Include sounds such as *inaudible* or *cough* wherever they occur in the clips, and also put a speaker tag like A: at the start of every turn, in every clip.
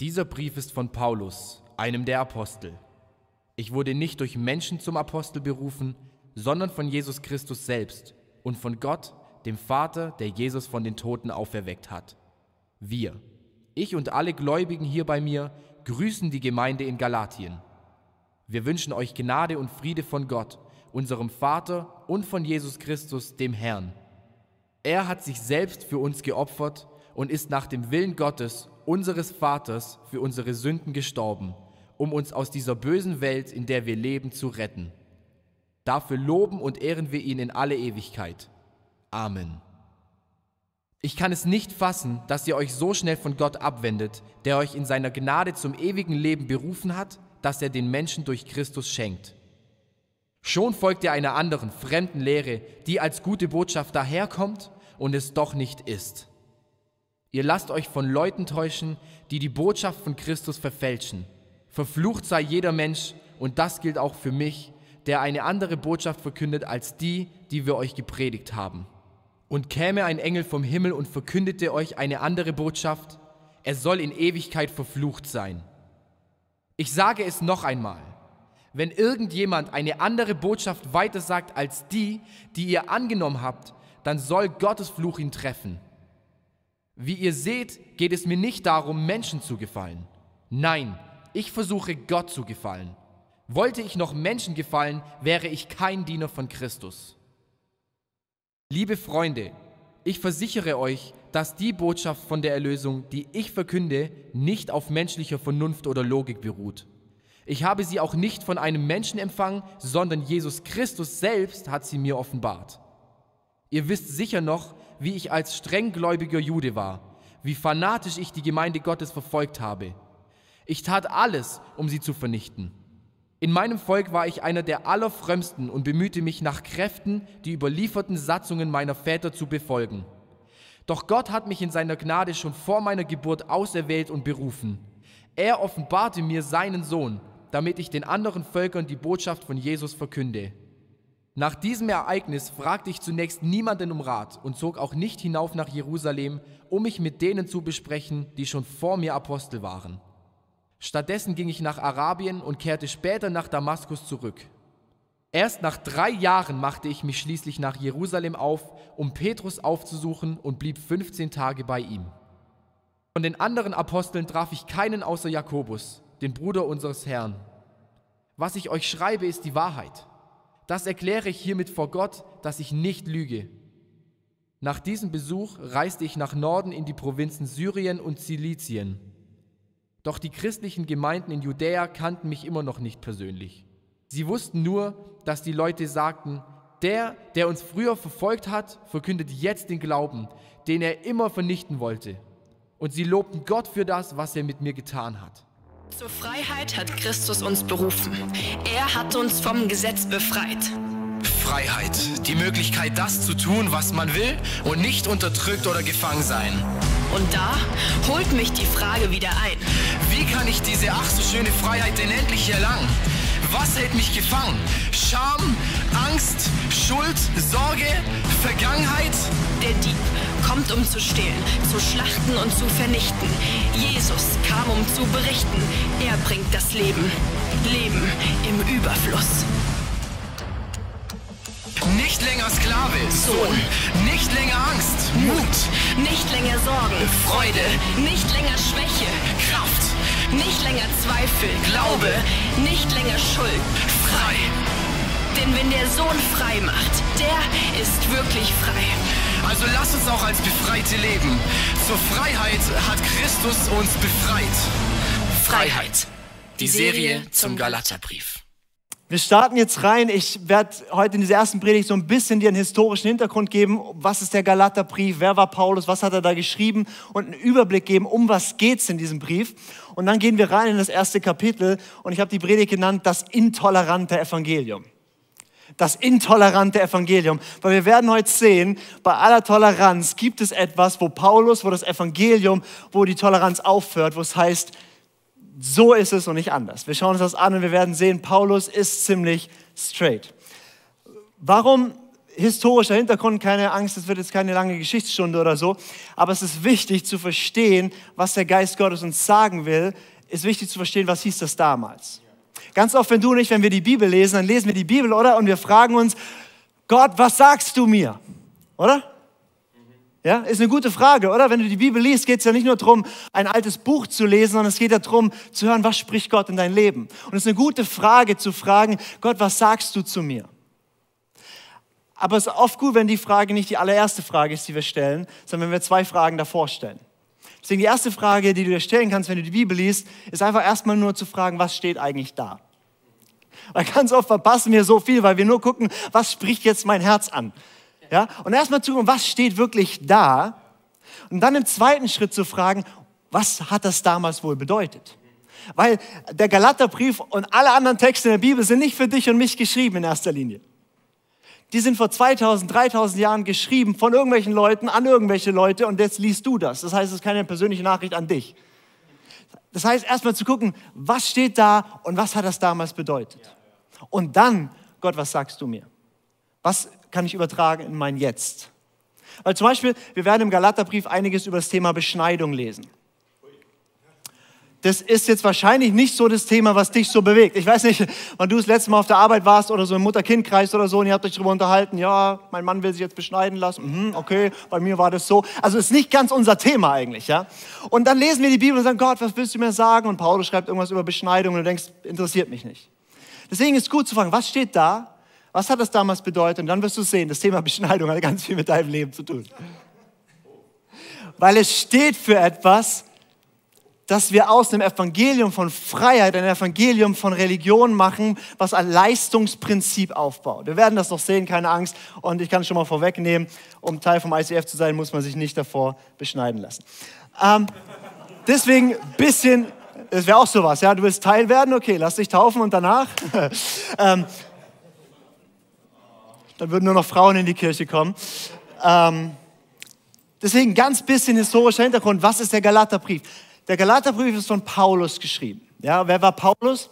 A: Dieser Brief ist von Paulus, einem der Apostel. Ich wurde nicht durch Menschen zum Apostel berufen, sondern von Jesus Christus selbst und von Gott, dem Vater, der Jesus von den Toten auferweckt hat. Wir, ich und alle Gläubigen hier bei mir, grüßen die Gemeinde in Galatien. Wir wünschen euch Gnade und Friede von Gott, unserem Vater und von Jesus Christus, dem Herrn. Er hat sich selbst für uns geopfert und ist nach dem Willen Gottes unseres Vaters für unsere Sünden gestorben, um uns aus dieser bösen Welt, in der wir leben, zu retten. Dafür loben und ehren wir ihn in alle Ewigkeit. Amen. Ich kann es nicht fassen, dass ihr euch so schnell von Gott abwendet, der euch in seiner Gnade zum ewigen Leben berufen hat, dass er den Menschen durch Christus schenkt. Schon folgt ihr einer anderen, fremden Lehre, die als gute Botschaft daherkommt und es doch nicht ist. Ihr lasst euch von Leuten täuschen, die die Botschaft von Christus verfälschen. Verflucht sei jeder Mensch, und das gilt auch für mich, der eine andere Botschaft verkündet als die, die wir euch gepredigt haben. Und käme ein Engel vom Himmel und verkündete euch eine andere Botschaft, er soll in Ewigkeit verflucht sein. Ich sage es noch einmal, wenn irgendjemand eine andere Botschaft weitersagt als die, die ihr angenommen habt, dann soll Gottes Fluch ihn treffen. Wie ihr seht, geht es mir nicht darum, Menschen zu gefallen. Nein, ich versuche Gott zu gefallen. Wollte ich noch Menschen gefallen, wäre ich kein Diener von Christus. Liebe Freunde, ich versichere euch, dass die Botschaft von der Erlösung, die ich verkünde, nicht auf menschlicher Vernunft oder Logik beruht. Ich habe sie auch nicht von einem Menschen empfangen, sondern Jesus Christus selbst hat sie mir offenbart. Ihr wisst sicher noch, wie ich als strenggläubiger Jude war, wie fanatisch ich die Gemeinde Gottes verfolgt habe. Ich tat alles, um sie zu vernichten. In meinem Volk war ich einer der allerfrömmsten und bemühte mich nach Kräften, die überlieferten Satzungen meiner Väter zu befolgen. Doch Gott hat mich in seiner Gnade schon vor meiner Geburt auserwählt und berufen. Er offenbarte mir seinen Sohn, damit ich den anderen Völkern die Botschaft von Jesus verkünde. Nach diesem Ereignis fragte ich zunächst niemanden um Rat und zog auch nicht hinauf nach Jerusalem, um mich mit denen zu besprechen, die schon vor mir Apostel waren. Stattdessen ging ich nach Arabien und kehrte später nach Damaskus zurück. Erst nach drei Jahren machte ich mich schließlich nach Jerusalem auf, um Petrus aufzusuchen und blieb 15 Tage bei ihm. Von den anderen Aposteln traf ich keinen außer Jakobus, den Bruder unseres Herrn. Was ich euch schreibe, ist die Wahrheit. Das erkläre ich hiermit vor Gott, dass ich nicht lüge. Nach diesem Besuch reiste ich nach Norden in die Provinzen Syrien und Zilizien. Doch die christlichen Gemeinden in Judäa kannten mich immer noch nicht persönlich. Sie wussten nur, dass die Leute sagten, der, der uns früher verfolgt hat, verkündet jetzt den Glauben, den er immer vernichten wollte. Und sie lobten Gott für das, was er mit mir getan hat.
B: Zur Freiheit hat Christus uns berufen. Er hat uns vom Gesetz befreit.
C: Freiheit, die Möglichkeit, das zu tun, was man will und nicht unterdrückt oder gefangen sein.
B: Und da holt mich die Frage wieder ein.
C: Wie kann ich diese ach so schöne Freiheit denn endlich erlangen? Was hält mich gefangen? Scham, Angst, Schuld, Sorge, Vergangenheit?
B: Der Dieb kommt, um zu stehlen, zu schlachten und zu vernichten. Jesus kam, um zu berichten. Er bringt das Leben. Leben im Überfluss.
C: Nicht länger Sklave, Sohn. Nicht länger Angst, Mut.
B: Nicht länger Sorgen,
C: Freude.
B: Nicht länger Schwäche,
C: Kraft.
B: nicht länger Zweifel, Glaube, nicht länger Schuld.
C: Frei.
B: Denn wenn der Sohn frei macht, der ist wirklich frei.
C: Also lass uns auch als Befreite leben. Zur Freiheit hat Christus uns befreit. Freiheit. Die Serie zum Galaterbrief.
D: Wir starten jetzt rein. Ich werde heute in dieser ersten Predigt so ein bisschen dir einen historischen Hintergrund geben. Was ist der Galaterbrief? Wer war Paulus? Was hat er da geschrieben? Und einen Überblick geben, um was geht's in diesem Brief. Und dann gehen wir rein in das erste Kapitel. Und ich habe die Predigt genannt, das intolerante Evangelium. Das intolerante Evangelium. Weil wir werden heute sehen, bei aller Toleranz gibt es etwas, wo Paulus, wo das Evangelium, wo die Toleranz aufhört, wo es heißt, so ist es und nicht anders. Wir schauen uns das an und wir werden sehen, Paulus ist ziemlich straight. Warum historischer Hintergrund, keine Angst, es wird jetzt keine lange Geschichtsstunde oder so, aber es ist wichtig zu verstehen, was der Geist Gottes uns sagen will, ist wichtig zu verstehen, was hieß das damals. Ganz oft, wenn du nicht, wenn wir die Bibel lesen, dann lesen wir die Bibel, oder? Und wir fragen uns, Gott, was sagst du mir? Oder? Ja, ist eine gute Frage, oder? Wenn du die Bibel liest, geht es ja nicht nur darum, ein altes Buch zu lesen, sondern es geht ja darum, zu hören, was spricht Gott in dein Leben. Und es ist eine gute Frage zu fragen, Gott, was sagst du zu mir? Aber es ist oft gut, wenn die Frage nicht die allererste Frage ist, die wir stellen, sondern wenn wir zwei Fragen davor stellen. Deswegen die erste Frage, die du dir stellen kannst, wenn du die Bibel liest, ist einfach erstmal nur zu fragen, was steht eigentlich da? Weil ganz oft verpassen wir so viel, weil wir nur gucken, was spricht jetzt mein Herz an? Ja? Und erstmal zu gucken, was steht wirklich da? Und dann im zweiten Schritt zu fragen, was hat das damals wohl bedeutet? Weil der Galaterbrief und alle anderen Texte in der Bibel sind nicht für dich und mich geschrieben in erster Linie. Die sind vor 2000, 3000 Jahren geschrieben von irgendwelchen Leuten an irgendwelche Leute und jetzt liest du das. Das heißt, es ist keine persönliche Nachricht an dich. Das heißt, erstmal zu gucken, was steht da und was hat das damals bedeutet. Und dann, Gott, was sagst du mir? Was kann ich übertragen in mein Jetzt? Weil zum Beispiel, wir werden im Galaterbrief einiges über das Thema Beschneidung lesen das ist jetzt wahrscheinlich nicht so das Thema, was dich so bewegt. Ich weiß nicht, wann du das letzte Mal auf der Arbeit warst oder so im Mutter-Kind-Kreis oder so und ihr habt euch darüber unterhalten, ja, mein Mann will sich jetzt beschneiden lassen. Mhm, okay, bei mir war das so. Also ist nicht ganz unser Thema eigentlich, ja. Und dann lesen wir die Bibel und sagen, Gott, was willst du mir sagen? Und Paulus schreibt irgendwas über Beschneidung und du denkst, interessiert mich nicht. Deswegen ist gut zu fragen, was steht da? Was hat das damals bedeutet? Und dann wirst du sehen, das Thema Beschneidung hat ganz viel mit deinem Leben zu tun. Weil es steht für etwas, dass wir aus dem Evangelium von Freiheit ein Evangelium von Religion machen, was ein Leistungsprinzip aufbaut. Wir werden das noch sehen, keine Angst. Und ich kann es schon mal vorwegnehmen, um Teil vom ICF zu sein, muss man sich nicht davor beschneiden lassen. Ähm, deswegen bisschen, das wäre auch sowas, ja, du willst Teil werden, okay, lass dich taufen und danach. *laughs* ähm, dann würden nur noch Frauen in die Kirche kommen. Ähm, deswegen ganz bisschen historischer Hintergrund. Was ist der Galaterbrief? Der Galaterbrief ist von Paulus geschrieben. Ja, wer war Paulus?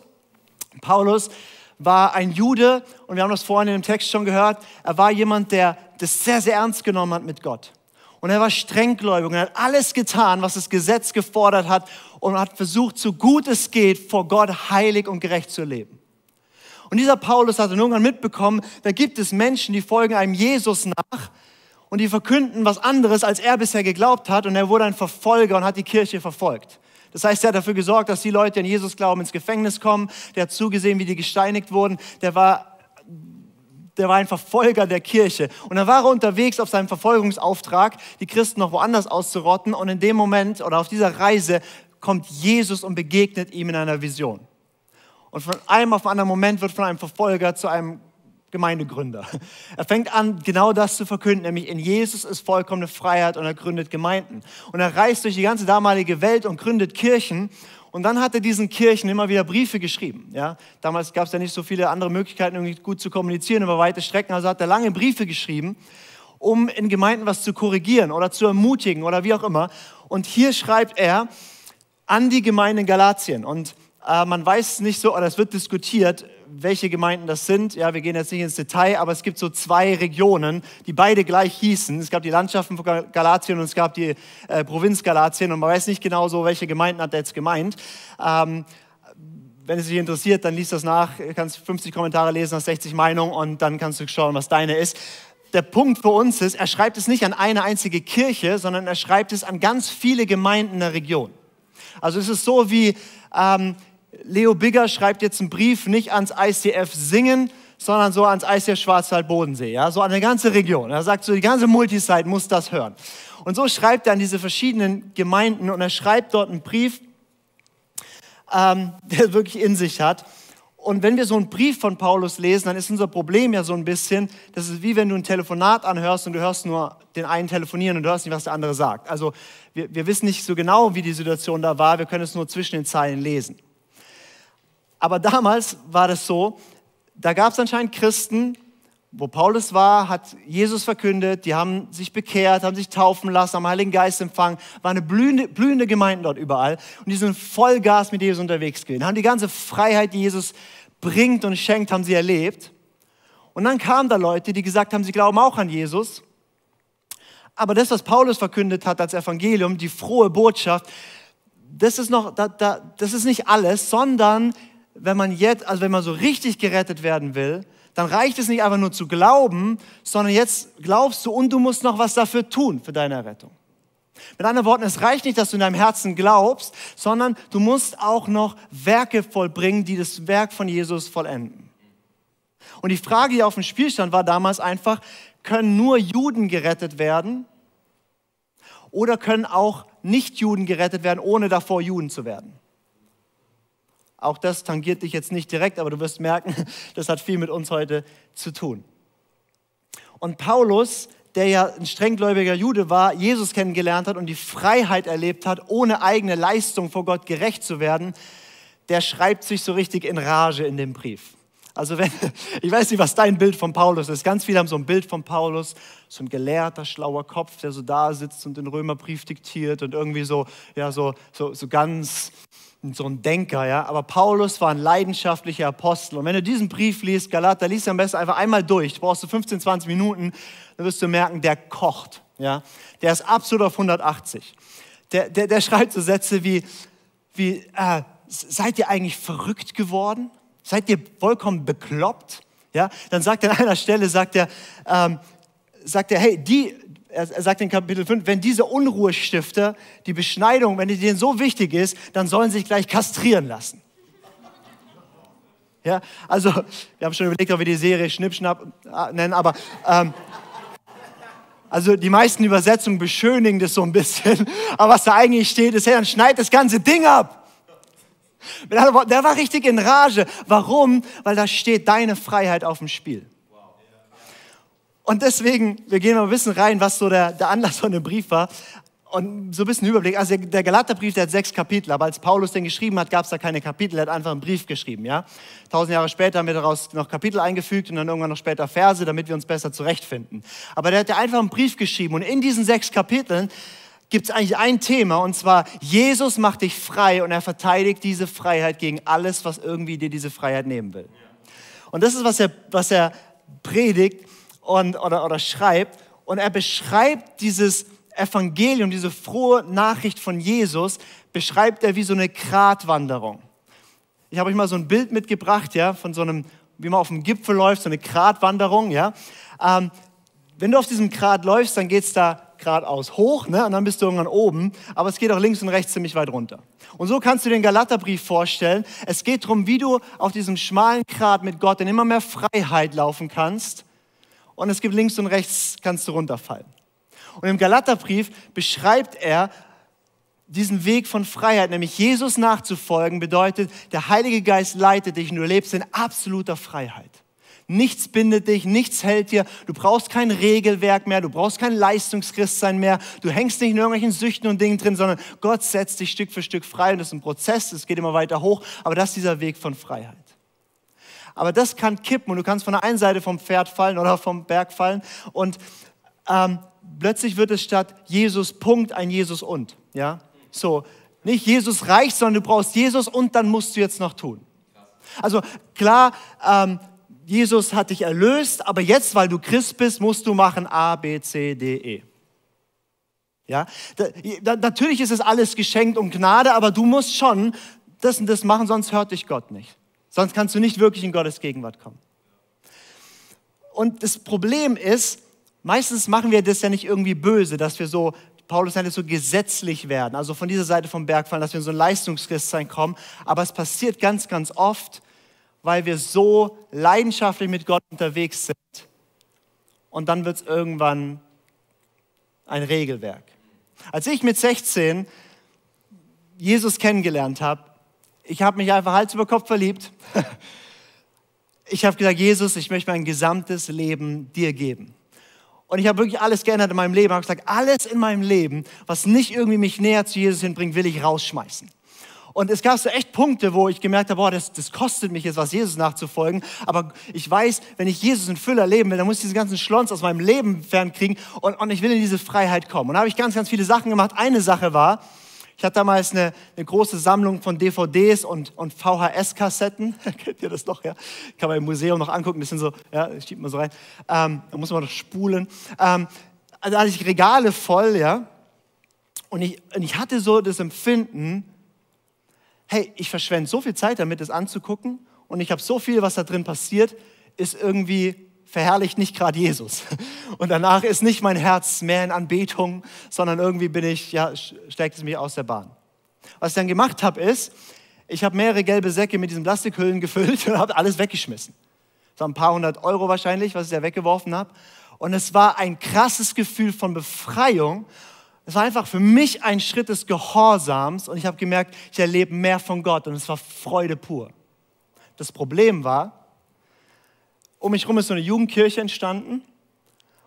D: Paulus war ein Jude und wir haben das vorhin in dem Text schon gehört. Er war jemand, der das sehr, sehr ernst genommen hat mit Gott. Und er war strenggläubig und hat alles getan, was das Gesetz gefordert hat und hat versucht, so gut es geht, vor Gott heilig und gerecht zu leben. Und dieser Paulus hat dann irgendwann mitbekommen, da gibt es Menschen, die folgen einem Jesus nach, und die verkünden was anderes, als er bisher geglaubt hat und er wurde ein Verfolger und hat die Kirche verfolgt. Das heißt, er hat dafür gesorgt, dass die Leute, die an Jesus glauben, ins Gefängnis kommen. Der hat zugesehen, wie die gesteinigt wurden. Der war, der war ein Verfolger der Kirche. Und dann war er unterwegs auf seinem Verfolgungsauftrag, die Christen noch woanders auszurotten. Und in dem Moment oder auf dieser Reise kommt Jesus und begegnet ihm in einer Vision. Und von einem auf den anderen Moment wird von einem Verfolger zu einem Gemeindegründer. Er fängt an, genau das zu verkünden, nämlich in Jesus ist vollkommene Freiheit und er gründet Gemeinden. Und er reist durch die ganze damalige Welt und gründet Kirchen. Und dann hat er diesen Kirchen immer wieder Briefe geschrieben. Ja? Damals gab es ja nicht so viele andere Möglichkeiten, irgendwie gut zu kommunizieren über weite Strecken. Also hat er lange Briefe geschrieben, um in Gemeinden was zu korrigieren oder zu ermutigen oder wie auch immer. Und hier schreibt er an die Gemeinde in Galatien. Und äh, man weiß nicht so, oder es wird diskutiert, welche Gemeinden das sind. Ja, wir gehen jetzt nicht ins Detail, aber es gibt so zwei Regionen, die beide gleich hießen. Es gab die Landschaften von Galatien und es gab die äh, Provinz Galatien und man weiß nicht genau so, welche Gemeinden hat er jetzt gemeint. Ähm, wenn es dich interessiert, dann liest das nach, kannst 50 Kommentare lesen, hast 60 Meinungen und dann kannst du schauen, was deine ist. Der Punkt für uns ist, er schreibt es nicht an eine einzige Kirche, sondern er schreibt es an ganz viele Gemeinden in der Region. Also es ist so wie, ähm, Leo Bigger schreibt jetzt einen Brief nicht ans ICF Singen, sondern so ans ICF Schwarzwald-Bodensee, ja, so an eine ganze Region. Er sagt so, die ganze Multisite muss das hören. Und so schreibt er an diese verschiedenen Gemeinden und er schreibt dort einen Brief, ähm, *laughs* der wirklich in sich hat. Und wenn wir so einen Brief von Paulus lesen, dann ist unser Problem ja so ein bisschen, das ist wie wenn du ein Telefonat anhörst und du hörst nur den einen telefonieren und du hörst nicht, was der andere sagt. Also wir, wir wissen nicht so genau, wie die Situation da war, wir können es nur zwischen den Zeilen lesen. Aber damals war das so, da gab es anscheinend Christen, wo Paulus war, hat Jesus verkündet, die haben sich bekehrt, haben sich taufen lassen, haben Heiligen Geist empfangen, war eine blühende, blühende Gemeinde dort überall und die sind Vollgas mit Jesus unterwegs gewesen, haben die ganze Freiheit, die Jesus bringt und schenkt, haben sie erlebt. Und dann kamen da Leute, die gesagt haben, sie glauben auch an Jesus. Aber das, was Paulus verkündet hat als Evangelium, die frohe Botschaft, das ist noch, da, da, das ist nicht alles, sondern wenn man jetzt, also wenn man so richtig gerettet werden will, dann reicht es nicht einfach nur zu glauben, sondern jetzt glaubst du und du musst noch was dafür tun für deine Rettung. Mit anderen Worten, es reicht nicht, dass du in deinem Herzen glaubst, sondern du musst auch noch Werke vollbringen, die das Werk von Jesus vollenden. Und die Frage, die auf dem Spiel stand, war damals einfach, können nur Juden gerettet werden oder können auch Nicht-Juden gerettet werden, ohne davor Juden zu werden? Auch das tangiert dich jetzt nicht direkt, aber du wirst merken, *laughs* das hat viel mit uns heute zu tun. Und Paulus, der ja ein strenggläubiger Jude war, Jesus kennengelernt hat und die Freiheit erlebt hat, ohne eigene Leistung vor Gott gerecht zu werden, der schreibt sich so richtig in Rage in dem Brief. Also wenn, *laughs* ich weiß nicht, was dein Bild von Paulus ist. Ganz viele haben so ein Bild von Paulus, so ein gelehrter, schlauer Kopf, der so da sitzt und den Römerbrief diktiert und irgendwie so, ja, so, so, so ganz so ein Denker, ja. Aber Paulus war ein leidenschaftlicher Apostel. Und wenn du diesen Brief liest, Galater, liest du am besten einfach einmal durch. Du brauchst du 15, 20 Minuten, dann wirst du merken, der kocht, ja. Der ist absolut auf 180. Der, der, der schreibt so Sätze wie, wie äh, seid ihr eigentlich verrückt geworden? Seid ihr vollkommen bekloppt? Ja, dann sagt er an einer Stelle, sagt er, ähm, sagt er, hey, die, er sagt in Kapitel 5, wenn diese Unruhestifter, die Beschneidung, wenn die denen so wichtig ist, dann sollen sie sich gleich kastrieren lassen. Ja, also, wir haben schon überlegt, ob wir die Serie Schnippschnapp äh, nennen, aber ähm, also die meisten Übersetzungen beschönigen das so ein bisschen, *laughs* aber was da eigentlich steht, ist, hey, dann schneid das ganze Ding ab. Der war richtig in Rage. Warum? Weil da steht deine Freiheit auf dem Spiel. Und deswegen, wir gehen mal ein bisschen rein, was so der, der Anlass von dem Brief war. Und so ein bisschen Überblick. Also der Galaterbrief, der hat sechs Kapitel, aber als Paulus den geschrieben hat, gab es da keine Kapitel, er hat einfach einen Brief geschrieben. Ja? Tausend Jahre später haben wir daraus noch Kapitel eingefügt und dann irgendwann noch später Verse, damit wir uns besser zurechtfinden. Aber der hat ja einfach einen Brief geschrieben und in diesen sechs Kapiteln gibt es eigentlich ein Thema und zwar Jesus macht dich frei und er verteidigt diese Freiheit gegen alles, was irgendwie dir diese Freiheit nehmen will. Und das ist, was er, was er predigt und, oder, oder schreibt. Und er beschreibt dieses Evangelium, diese frohe Nachricht von Jesus, beschreibt er wie so eine Gratwanderung. Ich habe euch mal so ein Bild mitgebracht, ja, von so einem, wie man auf dem Gipfel läuft, so eine Gratwanderung, ja. Ähm, wenn du auf diesem Grat läufst, dann geht es da geradeaus hoch, ne, und dann bist du irgendwann oben, aber es geht auch links und rechts ziemlich weit runter. Und so kannst du den Galaterbrief vorstellen. Es geht darum, wie du auf diesem schmalen Grat mit Gott in immer mehr Freiheit laufen kannst und es gibt links und rechts, kannst du runterfallen. Und im Galaterbrief beschreibt er diesen Weg von Freiheit, nämlich Jesus nachzufolgen, bedeutet, der Heilige Geist leitet dich und du lebst in absoluter Freiheit. Nichts bindet dich, nichts hält dir. Du brauchst kein Regelwerk mehr, du brauchst kein Leistungschristsein mehr. Du hängst nicht in irgendwelchen Süchten und Dingen drin, sondern Gott setzt dich Stück für Stück frei. Und das ist ein Prozess, es geht immer weiter hoch, aber das ist dieser Weg von Freiheit. Aber das kann kippen und du kannst von der einen Seite vom Pferd fallen oder vom Berg fallen und ähm, plötzlich wird es statt Jesus Punkt ein Jesus und. Ja, so nicht Jesus reicht, sondern du brauchst Jesus und dann musst du jetzt noch tun. Also klar, ähm, Jesus hat dich erlöst, aber jetzt, weil du Christ bist, musst du machen A, B, C, D, E. Ja, da, natürlich ist es alles geschenkt und Gnade, aber du musst schon das und das machen, sonst hört dich Gott nicht. Sonst kannst du nicht wirklich in Gottes Gegenwart kommen. Und das Problem ist, meistens machen wir das ja nicht irgendwie böse, dass wir so, Paulus nennt es so gesetzlich werden, also von dieser Seite vom Berg fallen, dass wir in so ein Leistungschristsein kommen. Aber es passiert ganz, ganz oft, weil wir so leidenschaftlich mit Gott unterwegs sind. Und dann wird es irgendwann ein Regelwerk. Als ich mit 16 Jesus kennengelernt habe, ich habe mich einfach Hals über Kopf verliebt. *laughs* Ich habe gesagt, Jesus, ich möchte mein gesamtes Leben dir geben. Und ich habe wirklich alles geändert in meinem Leben. Ich habe gesagt, alles in meinem Leben, was nicht irgendwie mich näher zu Jesus hinbringt, will ich rausschmeißen. Und es gab so echt Punkte, wo ich gemerkt habe, boah, das, das kostet mich jetzt was, Jesus nachzufolgen. Aber ich weiß, wenn ich Jesus in Fülle erleben will, dann muss ich diesen ganzen Schlons aus meinem Leben fernkriegen und, und ich will in diese Freiheit kommen. Und da habe ich ganz, ganz viele Sachen gemacht. Eine Sache war, Ich hatte damals eine, eine große Sammlung von DVDs und, und VHS-Kassetten. *laughs* Kennt ihr das noch? Ja? Kann man im Museum noch angucken. Das sind so, ja, schiebt man so rein. Ähm, da muss man noch spulen. Ähm, also da hatte ich Regale voll, ja. Und ich, und ich hatte so das Empfinden, hey, ich verschwende so viel Zeit damit, das anzugucken. Und ich habe so viel, was da drin passiert, ist irgendwie verherrlicht nicht gerade Jesus. *laughs* Und danach ist nicht mein Herz mehr in Anbetung, sondern irgendwie bin ich, ja, steckt es mich aus der Bahn. Was ich dann gemacht habe, ist, ich habe mehrere gelbe Säcke mit diesen Plastikhüllen *laughs* gefüllt und habe alles weggeschmissen. Waren ein paar hundert Euro wahrscheinlich, was ich da weggeworfen habe. Und es war ein krasses Gefühl von Befreiung. Es war einfach für mich ein Schritt des Gehorsams und ich habe gemerkt, ich erlebe mehr von Gott und es war Freude pur. Das Problem war, um mich herum ist so eine Jugendkirche entstanden.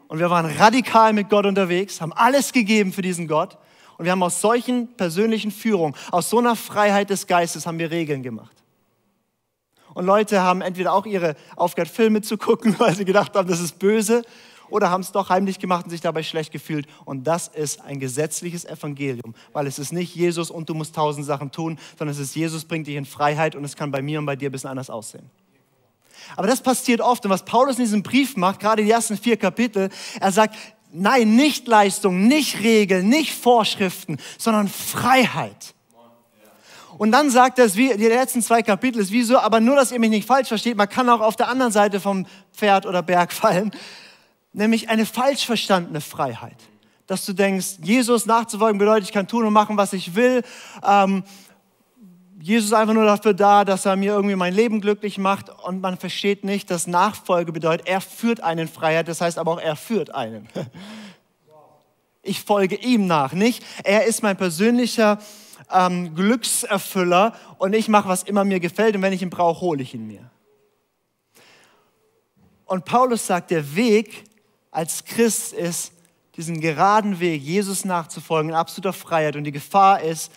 D: Und wir waren radikal mit Gott unterwegs, haben alles gegeben für diesen Gott. Und wir haben aus solchen persönlichen Führungen, aus so einer Freiheit des Geistes, haben wir Regeln gemacht. Und Leute haben entweder auch ihre aufgehört, Filme zu gucken, *laughs* weil sie gedacht haben, das ist böse, oder haben es doch heimlich gemacht und sich dabei schlecht gefühlt. Und das ist ein gesetzliches Evangelium, weil es ist nicht Jesus und du musst tausend Sachen tun, sondern es ist Jesus bringt dich in Freiheit und es kann bei mir und bei dir ein bisschen anders aussehen. Aber das passiert oft. Und was Paulus in diesem Brief macht, gerade die ersten vier Kapitel, er sagt, nein, nicht Leistung, nicht Regeln, nicht Vorschriften, sondern Freiheit. Und dann sagt er wie die letzten zwei Kapitel ist wie so, aber nur, dass ihr mich nicht falsch versteht, man kann auch auf der anderen Seite vom Pferd oder Berg *laughs* fallen, nämlich eine falsch verstandene Freiheit. Dass du denkst, Jesus nachzufolgen bedeutet, ich kann tun und machen, was ich will. Ähm, Jesus ist einfach nur dafür da, dass er mir irgendwie mein Leben glücklich macht und man versteht nicht, dass Nachfolge bedeutet, er führt einen Freiheit, das heißt aber auch, er führt einen. *laughs* Ich folge ihm nach, nicht? Er ist mein persönlicher ähm, Glückserfüller und ich mache, was immer mir gefällt und wenn ich ihn brauche, hole ich ihn mir. Und Paulus sagt, der Weg als Christ ist, diesen geraden Weg, Jesus nachzufolgen, in absoluter Freiheit und die Gefahr ist,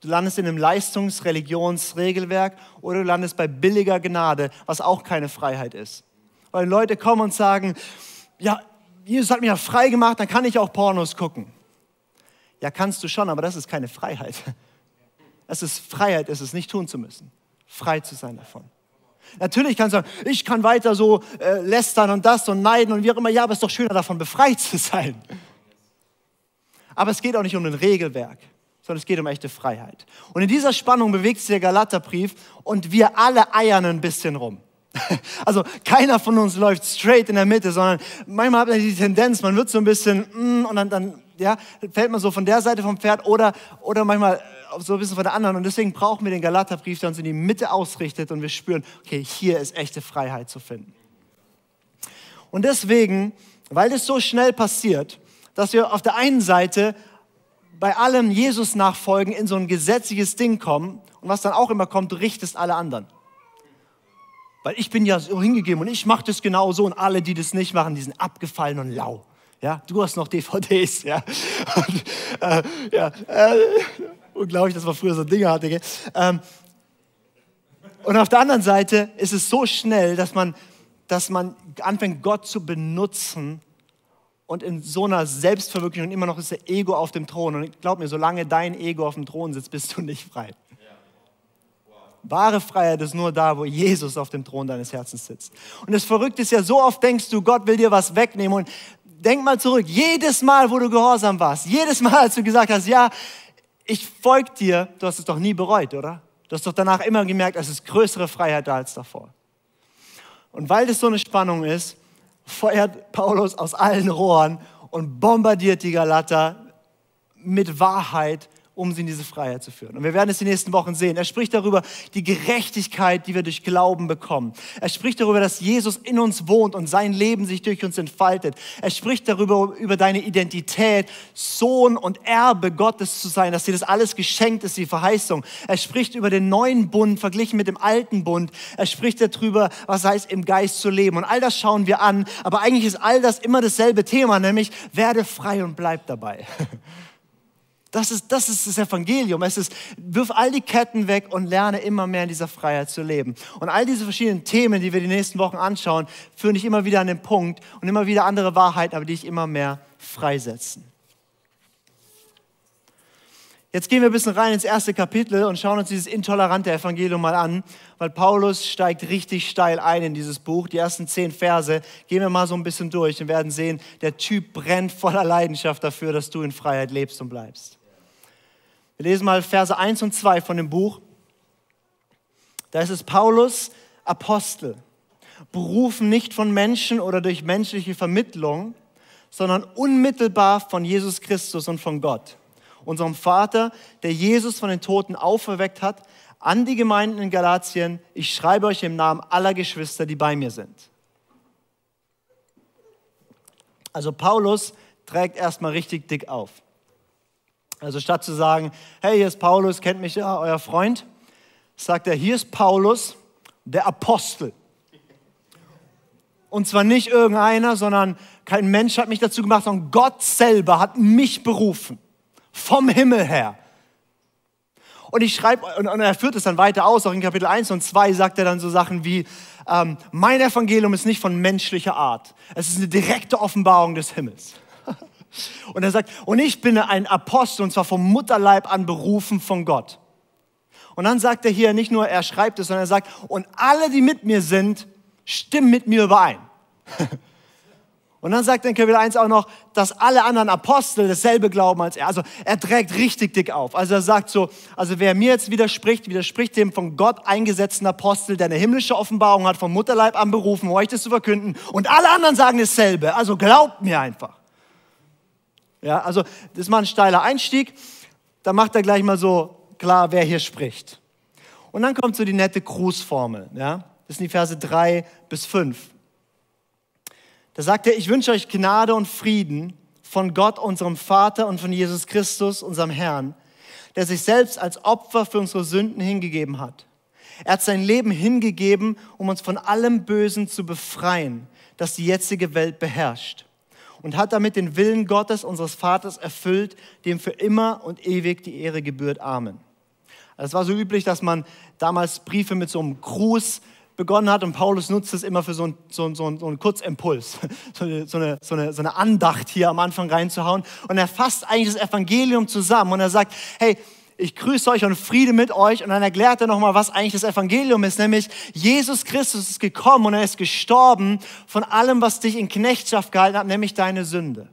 D: Du landest in einem Leistungsreligionsregelwerk oder du landest bei billiger Gnade, was auch keine Freiheit ist. Weil Leute kommen und sagen, ja, Jesus hat mich ja frei gemacht, dann kann ich auch Pornos gucken. Ja, kannst du schon, aber das ist keine Freiheit. Es ist Freiheit, es ist nicht tun zu müssen. Frei zu sein davon. Natürlich kannst du sagen, ich kann weiter so äh, lästern und das und neiden und wie auch immer. Ja, aber es ist doch schöner, davon befreit zu sein. Aber es geht auch nicht um ein Regelwerk sondern es geht um echte Freiheit. Und in dieser Spannung bewegt sich der Galaterbrief und wir alle eiern ein bisschen rum. *laughs* Also keiner von uns läuft straight in der Mitte, sondern manchmal hat man die Tendenz, man wird so ein bisschen mm, und dann, dann ja, fällt man so von der Seite vom Pferd oder, oder manchmal so ein bisschen von der anderen. Und deswegen brauchen wir den Galaterbrief, der uns in die Mitte ausrichtet und wir spüren, okay, hier ist echte Freiheit zu finden. Und deswegen, weil das so schnell passiert, dass wir auf der einen Seite bei allem Jesus nachfolgen in so ein gesetzliches Ding kommen und was dann auch immer kommt, du richtest alle anderen. Weil ich bin ja so hingegeben und ich mache das genau so und alle, die das nicht machen, die sind abgefallen und lau. Ja, du hast noch DVDs, ja. Und, äh, ja äh, unglaublich, dass man früher so Dinge hatte. Gell? Ähm, und auf der anderen Seite ist es so schnell, dass man, dass man anfängt, Gott zu benutzen, und in so einer Selbstverwirklichung immer noch ist der Ego auf dem Thron. Und glaub mir, solange dein Ego auf dem Thron sitzt, bist du nicht frei. Wahre Freiheit ist nur da, wo Jesus auf dem Thron deines Herzens sitzt. Und das Verrückte ist ja, so oft denkst du, Gott will dir was wegnehmen. Und denk mal zurück, jedes Mal, wo du gehorsam warst, jedes Mal, als du gesagt hast, ja, ich folge dir, du hast es doch nie bereut, oder? Du hast doch danach immer gemerkt, es ist größere Freiheit da als davor. Und weil das so eine Spannung ist, feuert Paulus aus allen Rohren und bombardiert die Galater mit Wahrheit um sie in diese Freiheit zu führen. Und wir werden es die nächsten Wochen sehen. Er spricht darüber, die Gerechtigkeit, die wir durch Glauben bekommen. Er spricht darüber, dass Jesus in uns wohnt und sein Leben sich durch uns entfaltet. Er spricht darüber, über deine Identität, Sohn und Erbe Gottes zu sein, dass dir das alles geschenkt ist, die Verheißung. Er spricht über den neuen Bund verglichen mit dem alten Bund. Er spricht darüber, was heißt, im Geist zu leben. Und all das schauen wir an. Aber eigentlich ist all das immer dasselbe Thema, nämlich werde frei und bleib dabei. *laughs* Das ist, das ist das Evangelium. Es ist, wirf all die Ketten weg und lerne immer mehr in dieser Freiheit zu leben. Und all diese verschiedenen Themen, die wir die nächsten Wochen anschauen, führen dich immer wieder an den Punkt und immer wieder andere Wahrheiten, aber die dich immer mehr freisetzen. Jetzt gehen wir ein bisschen rein ins erste Kapitel und schauen uns dieses intolerante Evangelium mal an, weil Paulus steigt richtig steil ein in dieses Buch. Die ersten zehn Verse gehen wir mal so ein bisschen durch und werden sehen, der Typ brennt voller Leidenschaft dafür, dass du in Freiheit lebst und bleibst. Wir lesen mal Verse 1 und 2 von dem Buch. Da ist es Paulus, Apostel, berufen nicht von Menschen oder durch menschliche Vermittlung, sondern unmittelbar von Jesus Christus und von Gott unserem Vater, der Jesus von den Toten auferweckt hat, an die Gemeinden in Galatien, ich schreibe euch im Namen aller Geschwister, die bei mir sind. Also Paulus trägt erstmal richtig dick auf. Also statt zu sagen, hey, hier ist Paulus, kennt mich ja, euer Freund, sagt er, hier ist Paulus, der Apostel. Und zwar nicht irgendeiner, sondern kein Mensch hat mich dazu gemacht, sondern Gott selber hat mich berufen vom Himmel her. Und ich schreibe, und, er führt es dann weiter aus, auch in Kapitel 1 und 2 sagt er dann so Sachen wie, ähm, mein Evangelium ist nicht von menschlicher Art. Es ist eine direkte Offenbarung des Himmels. Und er sagt, und ich bin ein Apostel und zwar vom Mutterleib an berufen von Gott. Und dann sagt er hier nicht nur, er schreibt es, sondern er sagt, und alle, die mit mir sind, stimmen mit mir überein. *laughs* Und dann sagt er in Kapitel 1 auch noch, dass alle anderen Apostel dasselbe glauben als er. Also er trägt richtig dick auf. Also er sagt so, also wer mir jetzt widerspricht, widerspricht dem von Gott eingesetzten Apostel, der eine himmlische Offenbarung hat, vom Mutterleib an berufen, um euch das zu verkünden. Und alle anderen sagen dasselbe. Also glaubt mir einfach. Ja, also das ist mal ein steiler Einstieg. Da macht er gleich mal so klar, wer hier spricht. Und dann kommt so die nette Grußformel. Ja? Das sind die Verse 3 bis 5. Da sagt er, ich wünsche euch Gnade und Frieden von Gott, unserem Vater und von Jesus Christus, unserem Herrn, der sich selbst als Opfer für unsere Sünden hingegeben hat. Er hat sein Leben hingegeben, um uns von allem Bösen zu befreien, das die jetzige Welt beherrscht. Und hat damit den Willen Gottes, unseres Vaters, erfüllt, dem für immer und ewig die Ehre gebührt. Amen. Es war so üblich, dass man damals Briefe mit so einem Gruß begonnen hat und Paulus nutzt es immer für so einen, so, so, so einen Kurzimpuls, *laughs* so, eine, so, eine, so eine Andacht hier am Anfang reinzuhauen. Und er fasst eigentlich das Evangelium zusammen und er sagt, hey, ich grüße euch und Friede mit euch. Und dann erklärt er nochmal, was eigentlich das Evangelium ist, nämlich Jesus Christus ist gekommen und er ist gestorben von allem, was dich in Knechtschaft gehalten hat, nämlich deine Sünde.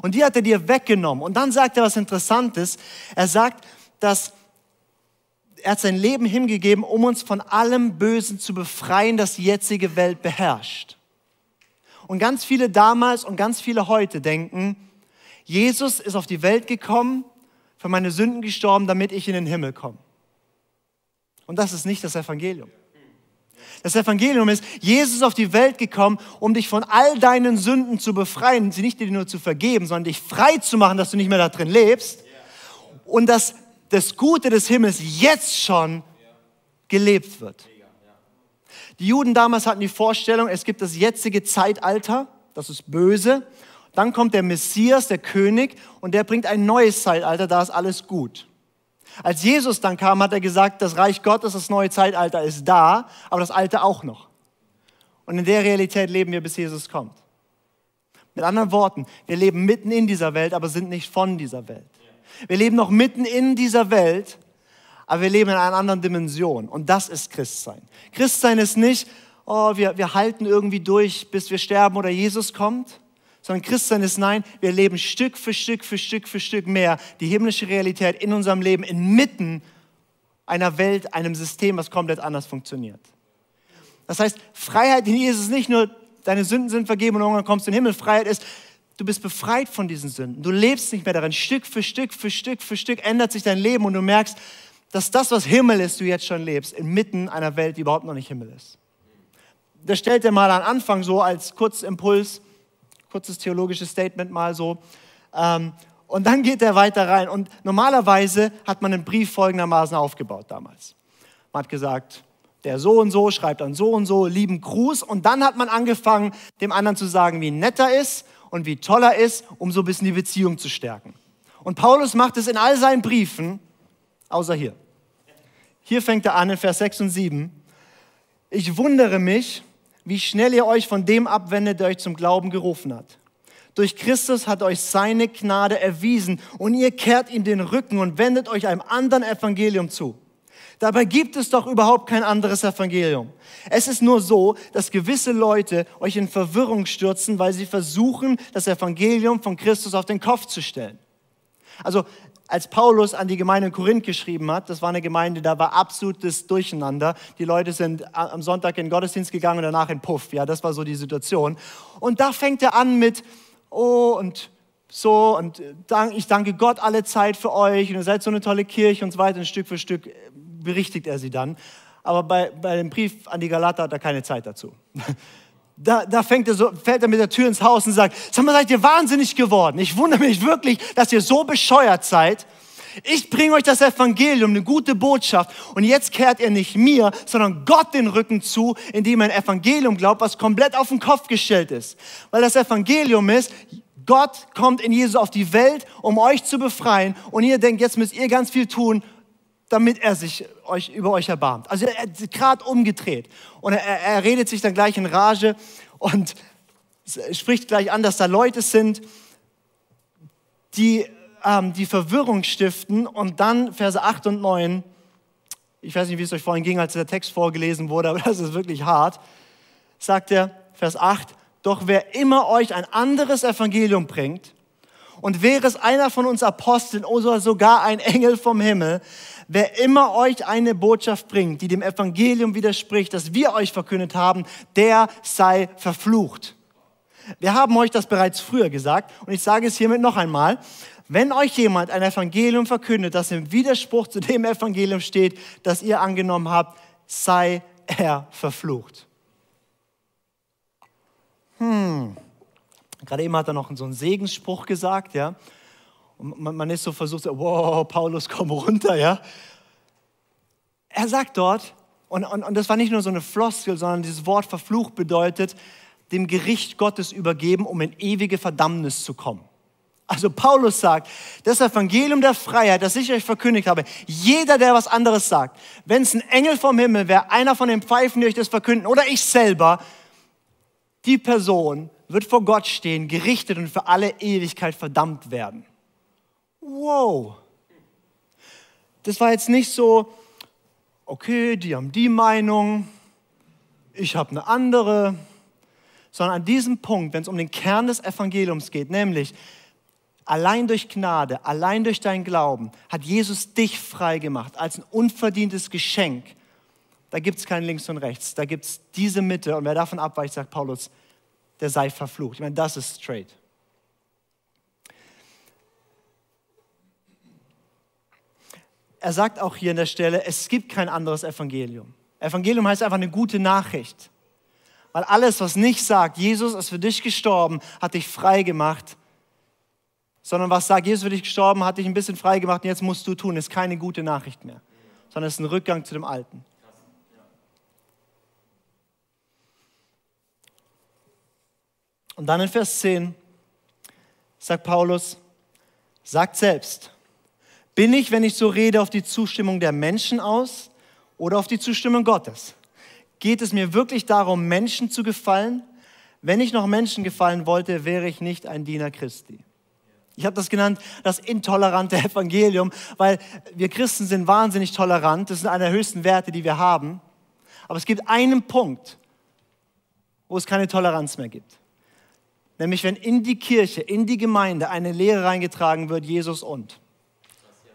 D: Und die hat er dir weggenommen. Und dann sagt er was Interessantes. Er sagt, dass er hat sein Leben hingegeben, um uns von allem Bösen zu befreien, das die jetzige Welt beherrscht. Und ganz viele damals und ganz viele heute denken, Jesus ist auf die Welt gekommen, für meine Sünden gestorben, damit ich in den Himmel komme. Und das ist nicht das Evangelium. Das Evangelium ist, Jesus ist auf die Welt gekommen, um dich von all deinen Sünden zu befreien, sie nicht dir nur zu vergeben, sondern dich frei zu machen, dass du nicht mehr da drin lebst. Und das das Gute des Himmels jetzt schon gelebt wird. Die Juden damals hatten die Vorstellung, es gibt das jetzige Zeitalter, das ist böse. Dann kommt der Messias, der König, und der bringt ein neues Zeitalter, da ist alles gut. Als Jesus dann kam, hat er gesagt, das Reich Gottes, das neue Zeitalter ist da, aber das alte auch noch. Und in der Realität leben wir, bis Jesus kommt. Mit anderen Worten, wir leben mitten in dieser Welt, aber sind nicht von dieser Welt. Wir leben noch mitten in dieser Welt, aber wir leben in einer anderen Dimension. Und das ist Christsein. Christsein ist nicht, oh, wir, wir halten irgendwie durch, bis wir sterben oder Jesus kommt, sondern Christsein ist nein, wir leben Stück für Stück für Stück für Stück mehr die himmlische Realität in unserem Leben inmitten einer Welt, einem System, was komplett anders funktioniert. Das heißt, Freiheit in Jesus ist nicht nur, deine Sünden sind vergeben und irgendwann kommst du in den Himmel. Freiheit ist, Du bist befreit von diesen Sünden. Du lebst nicht mehr darin. Stück für Stück für Stück für Stück ändert sich dein Leben und du merkst, dass das, was Himmel ist, du jetzt schon lebst, inmitten einer Welt, die überhaupt noch nicht Himmel ist. Das stellt er mal am Anfang so als Kurzimpuls, kurzes theologisches Statement mal so. Ähm, und dann geht er weiter rein. Und normalerweise hat man einen Brief folgendermaßen aufgebaut damals. Man hat gesagt, der so und so schreibt dann so und so, lieben Gruß. Und dann hat man angefangen, dem anderen zu sagen, wie nett er ist und wie toll er ist, um so ein bisschen die Beziehung zu stärken. Und Paulus macht es in all seinen Briefen, außer hier. Hier fängt er an in Vers 6 und 7. Ich wundere mich, wie schnell ihr euch von dem abwendet, der euch zum Glauben gerufen hat. Durch Christus hat euch seine Gnade erwiesen und ihr kehrt ihm den Rücken und wendet euch einem anderen Evangelium zu. Dabei gibt es doch überhaupt kein anderes Evangelium. Es ist nur so, dass gewisse Leute euch in Verwirrung stürzen, weil sie versuchen, das Evangelium von Christus auf den Kopf zu stellen. Also als Paulus an die Gemeinde in Korinth geschrieben hat, das war eine Gemeinde, da war absolutes Durcheinander. Die Leute sind am Sonntag in den Gottesdienst gegangen und danach in Puff. Ja, das war so die Situation. Und da fängt er an mit, oh, und so, und ich danke Gott alle Zeit für euch und ihr seid so eine tolle Kirche und so weiter. Und Stück für Stück berichtigt er sie dann. Aber bei, bei dem Brief an die Galater hat er keine Zeit dazu. *laughs* Da, da fängt er so, fällt er mit der Tür ins Haus und sagt, sag mal, seid ihr wahnsinnig geworden? Ich wundere mich wirklich, dass ihr so bescheuert seid. Ich bringe euch das Evangelium, eine gute Botschaft. Und jetzt kehrt ihr nicht mir, sondern Gott den Rücken zu, indem ihr ein Evangelium glaubt, was komplett auf den Kopf gestellt ist. Weil das Evangelium ist, Gott kommt in Jesus auf die Welt, um euch zu befreien. Und ihr denkt, jetzt müsst ihr ganz viel tun, damit er sich euch, über euch erbarmt. Also er hat gerade umgedreht. Und er, er redet sich dann gleich in Rage und spricht gleich an, dass da Leute sind, die ähm, die Verwirrung stiften. Und dann Verse 8 und 9, ich weiß nicht, wie es euch vorhin ging, als der Text vorgelesen wurde, *laughs* aber das ist wirklich hart, sagt er, Vers 8, doch wer immer euch ein anderes Evangelium bringt, und wäre es einer von uns Aposteln oder sogar ein Engel vom Himmel, wer immer euch eine Botschaft bringt, die dem Evangelium widerspricht, das wir euch verkündet haben, der sei verflucht. Wir haben euch das bereits früher gesagt und ich sage es hiermit noch einmal. Wenn euch jemand ein Evangelium verkündet, das im Widerspruch zu dem Evangelium steht, das ihr angenommen habt, sei er verflucht. Hm. Gerade eben hat er noch so einen Segensspruch gesagt, ja. Und man, ist so versucht, wow, Paulus, komm runter, ja. Er sagt dort, und, und, und das war nicht nur so eine Floskel, sondern dieses Wort verflucht bedeutet, dem Gericht Gottes übergeben, um in ewige Verdammnis zu kommen. Also Paulus sagt, das Evangelium der Freiheit, das ich euch verkündigt habe, jeder, der was anderes sagt, wenn es ein Engel vom Himmel wäre, einer von den Pfeifen, die euch das verkünden, oder ich selber, die Person wird vor Gott stehen, gerichtet und für alle Ewigkeit verdammt werden wow. Das war jetzt nicht so, okay, die haben die Meinung, ich habe eine andere, sondern an diesem Punkt, wenn es um den Kern des Evangeliums geht, nämlich allein durch Gnade, allein durch deinen Glauben, hat Jesus dich frei gemacht als ein unverdientes Geschenk. Da gibt es kein Links und Rechts, da gibt es diese Mitte und wer davon abweicht, sagt Paulus, der sei verflucht. Ich meine, das ist straight. er sagt auch hier an der Stelle, es gibt kein anderes Evangelium. Evangelium heißt einfach eine gute Nachricht. Weil alles, was nicht sagt, Jesus ist für dich gestorben, hat dich frei gemacht, sondern was sagt, Jesus ist für dich gestorben, hat dich ein bisschen frei gemacht und jetzt musst du tun, ist keine gute Nachricht mehr, sondern ist ein Rückgang zu dem Alten. Und dann in Vers 10 sagt Paulus, sagt selbst, bin ich, wenn ich so rede, auf die Zustimmung der Menschen aus oder auf die Zustimmung Gottes? Geht es mir wirklich darum, Menschen zu gefallen? Wenn ich noch Menschen gefallen wollte, wäre ich nicht ein Diener Christi. Ich habe das genannt, das intolerante *laughs* Evangelium, weil wir Christen sind wahnsinnig tolerant. Das ist einer der höchsten Werte, die wir haben. Aber es gibt einen Punkt, wo es keine Toleranz mehr gibt. Nämlich wenn in die Kirche, in die Gemeinde eine Lehre reingetragen wird, Jesus und.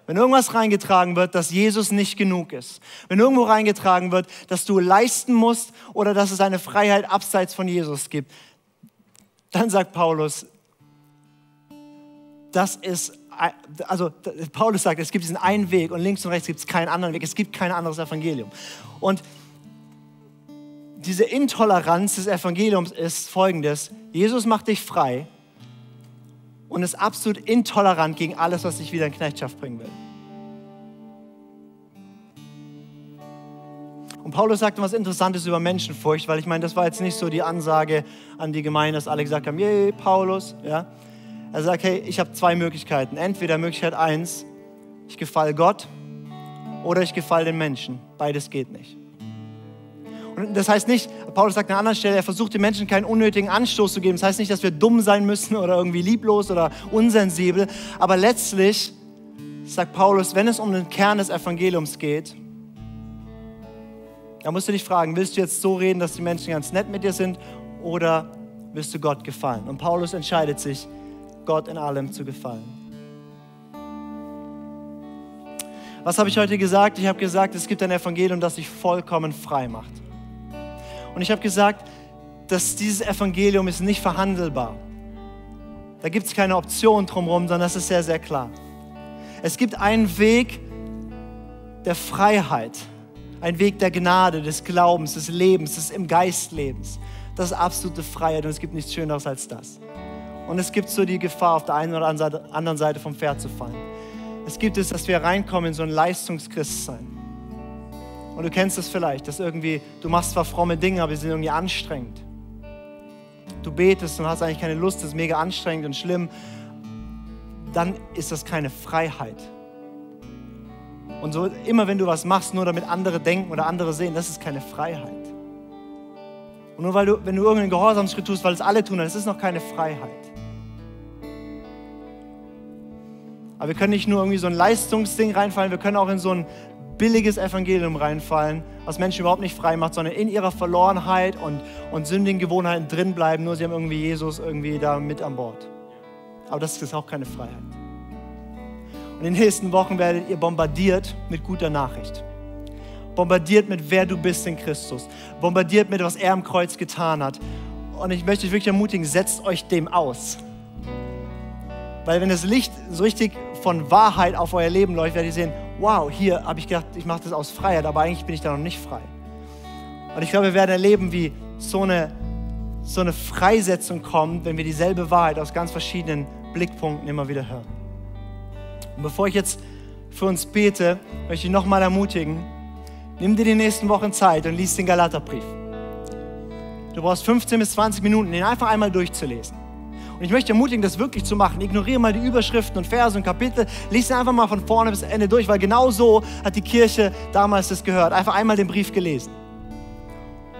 D: Wenn irgendwas reingetragen wird, dass Jesus nicht genug ist. Wenn irgendwo reingetragen wird, dass du leisten musst oder dass es eine Freiheit abseits von Jesus gibt. Dann sagt Paulus, das ist, also Paulus sagt, es gibt diesen einen Weg und links und rechts gibt es keinen anderen Weg. Es gibt kein anderes Evangelium. Und diese Intoleranz des Evangeliums ist folgendes. Jesus macht dich frei und ist absolut intolerant gegen alles, was dich wieder in Knechtschaft bringen will. Und Paulus sagte was Interessantes über Menschenfurcht, weil ich meine, das war jetzt nicht so die Ansage an die Gemeinde, dass alle gesagt haben, yay, Paulus. Ja? Er sagt, hey, ich habe zwei Möglichkeiten. Entweder Möglichkeit eins, ich gefalle Gott oder ich gefalle den Menschen. Beides geht nicht. Das heißt nicht, Paulus sagt an einer anderen Stelle, er versucht den Menschen keinen unnötigen Anstoß zu geben. Das heißt nicht, dass wir dumm sein müssen oder irgendwie lieblos oder unsensibel. Aber letztlich sagt Paulus, wenn es um den Kern des Evangeliums geht, dann musst du dich fragen, willst du jetzt so reden, dass die Menschen ganz nett mit dir sind oder willst du Gott gefallen? Und Paulus entscheidet sich, Gott in allem zu gefallen. Was habe ich heute gesagt? Ich habe gesagt, es gibt ein Evangelium, das dich vollkommen frei macht. Und ich habe gesagt, dass dieses Evangelium ist nicht verhandelbar. Da gibt es keine Option drumherum, sondern das ist sehr, sehr klar. Es gibt einen Weg der Freiheit, einen Weg der Gnade, des Glaubens, des Lebens, des im Geistlebens. Das ist absolute Freiheit und es gibt nichts Schöneres als das. Und es gibt so die Gefahr, auf der einen oder anderen Seite vom Pferd zu fallen. Es gibt es, dass wir reinkommen in so ein Leistungschristsein. Und du kennst es vielleicht, dass irgendwie, du machst zwar fromme Dinge, aber sie sind irgendwie anstrengend. Du betest und hast eigentlich keine Lust, das ist mega anstrengend und schlimm. Dann ist das keine Freiheit. Und so immer wenn du was machst, nur damit andere denken oder andere sehen, das ist keine Freiheit. Und nur weil du, wenn du irgendeinen Gehorsamsschritt tust, weil es alle tun, das ist noch keine Freiheit. Aber wir können nicht nur irgendwie so ein Leistungsding reinfallen, wir können auch in so ein billiges Evangelium reinfallen, was Menschen überhaupt nicht frei macht, sondern in ihrer Verlorenheit und, und sündigen Gewohnheiten drin bleiben, nur sie haben irgendwie Jesus irgendwie da mit an Bord. Aber das ist auch keine Freiheit. Und in den nächsten Wochen werdet ihr bombardiert mit guter Nachricht. Bombardiert mit, wer du bist in Christus. Bombardiert mit, was er am Kreuz getan hat. Und ich möchte euch wirklich ermutigen, setzt euch dem aus. Weil wenn das Licht so richtig von Wahrheit auf euer Leben leuchtet, werdet ihr sehen, wow, hier habe ich gedacht, ich mache das aus Freiheit, aber eigentlich bin ich da noch nicht frei. Und ich glaube, wir werden erleben, wie so eine, so eine Freisetzung kommt, wenn wir dieselbe Wahrheit aus ganz verschiedenen Blickpunkten immer wieder hören. Und bevor ich jetzt für uns bete, möchte ich nochmal ermutigen, nimm dir die nächsten Wochen Zeit und lies den Galaterbrief. Du brauchst 15 bis 20 Minuten, den einfach einmal durchzulesen. Und ich möchte ermutigen, das wirklich zu machen. Ignoriere mal die Überschriften und Verse und Kapitel. Lies einfach mal von vorne bis Ende durch, weil genau so hat die Kirche damals das gehört. Einfach einmal den Brief gelesen.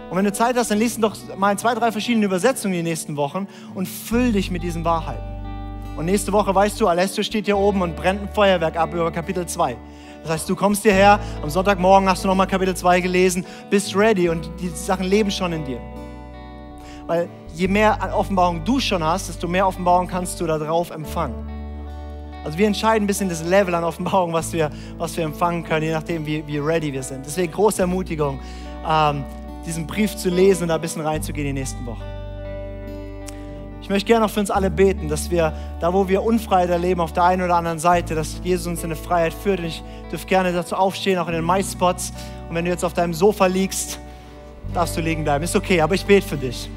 D: Und wenn du Zeit hast, dann liest doch mal in zwei, drei verschiedenen Übersetzungen die nächsten Wochen und füll dich mit diesen Wahrheiten. Und nächste Woche, weißt du, Alessio steht hier oben und brennt ein Feuerwerk ab über Kapitel 2. Das heißt, du kommst hierher, am Sonntagmorgen hast du nochmal Kapitel 2 gelesen, bist ready und die Sachen leben schon in dir. Weil je mehr Offenbarung du schon hast, desto mehr Offenbarung kannst du darauf empfangen. Also wir entscheiden ein bisschen das Level an Offenbarung, was wir, was wir empfangen können, je nachdem, wie, wie ready wir sind. Deswegen große Ermutigung, ähm, diesen Brief zu lesen und da ein bisschen reinzugehen in die nächsten Wochen. Ich möchte gerne auch für uns alle beten, dass wir, da wo wir Unfreiheit erleben, auf der einen oder anderen Seite, dass Jesus uns in eine Freiheit führt. Und ich dürfte gerne dazu aufstehen, auch in den MySpots. Und wenn du jetzt auf deinem Sofa liegst, darfst du liegen bleiben. Ist okay, aber ich bete für dich.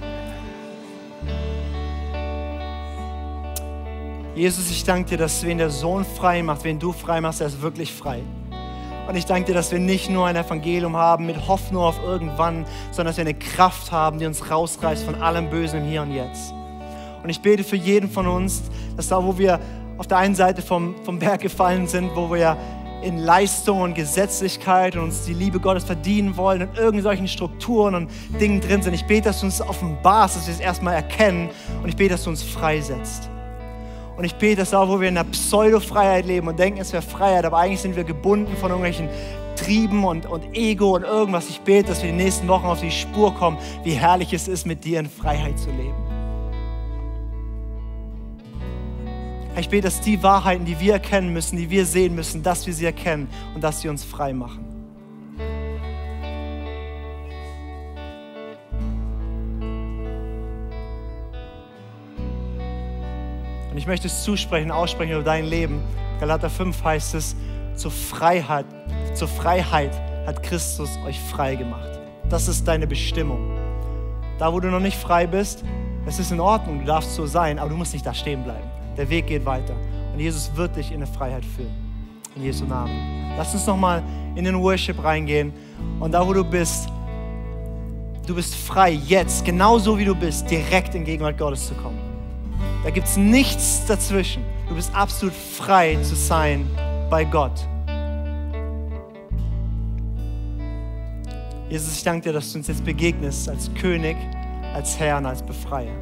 D: Jesus, ich danke dir, dass wen der Sohn frei macht, wen du frei machst, er ist wirklich frei. Und ich danke dir, dass wir nicht nur ein Evangelium haben mit Hoffnung auf irgendwann, sondern dass wir eine Kraft haben, die uns rausreißt von allem Bösen im Hier und Jetzt. Und ich bete für jeden von uns, dass da, wo wir auf der einen Seite vom, vom Berg gefallen sind, wo wir in Leistung und Gesetzlichkeit und uns die Liebe Gottes verdienen wollen und irgendwelchen Strukturen und Dingen drin sind. Ich bete, dass du uns offenbarst, dass wir es erstmal erkennen und ich bete, dass du uns freisetzt. Und ich bete, dass auch, wo wir in einer Pseudo-Freiheit leben und denken, es wäre Freiheit, aber eigentlich sind wir gebunden von irgendwelchen Trieben und, und Ego und irgendwas. Ich bete, dass wir die nächsten Wochen auf die Spur kommen, wie herrlich es ist, mit dir in Freiheit zu leben. Ich bete, dass die Wahrheiten, die wir erkennen müssen, die wir sehen müssen, dass wir sie erkennen und dass sie uns frei machen. Und ich möchte es zusprechen, aussprechen über dein Leben. Galater 5 heißt es, zur Freiheit, zur Freiheit hat Christus euch frei gemacht. Das ist deine Bestimmung. Da, wo du noch nicht frei bist, es ist in Ordnung, du darfst so sein, aber du musst nicht da stehen bleiben. Der Weg geht weiter. Und Jesus wird dich in eine Freiheit führen. In Jesu Namen. Lass uns nochmal in den Worship reingehen. Und da, wo du bist, du bist frei, jetzt, genauso wie du bist, direkt in Gegenwart Gottes zu kommen. Da gibt es nichts dazwischen. Du bist absolut frei zu sein bei Gott. Jesus, ich danke dir, dass du uns jetzt begegnest als König, als Herr und als Befreier.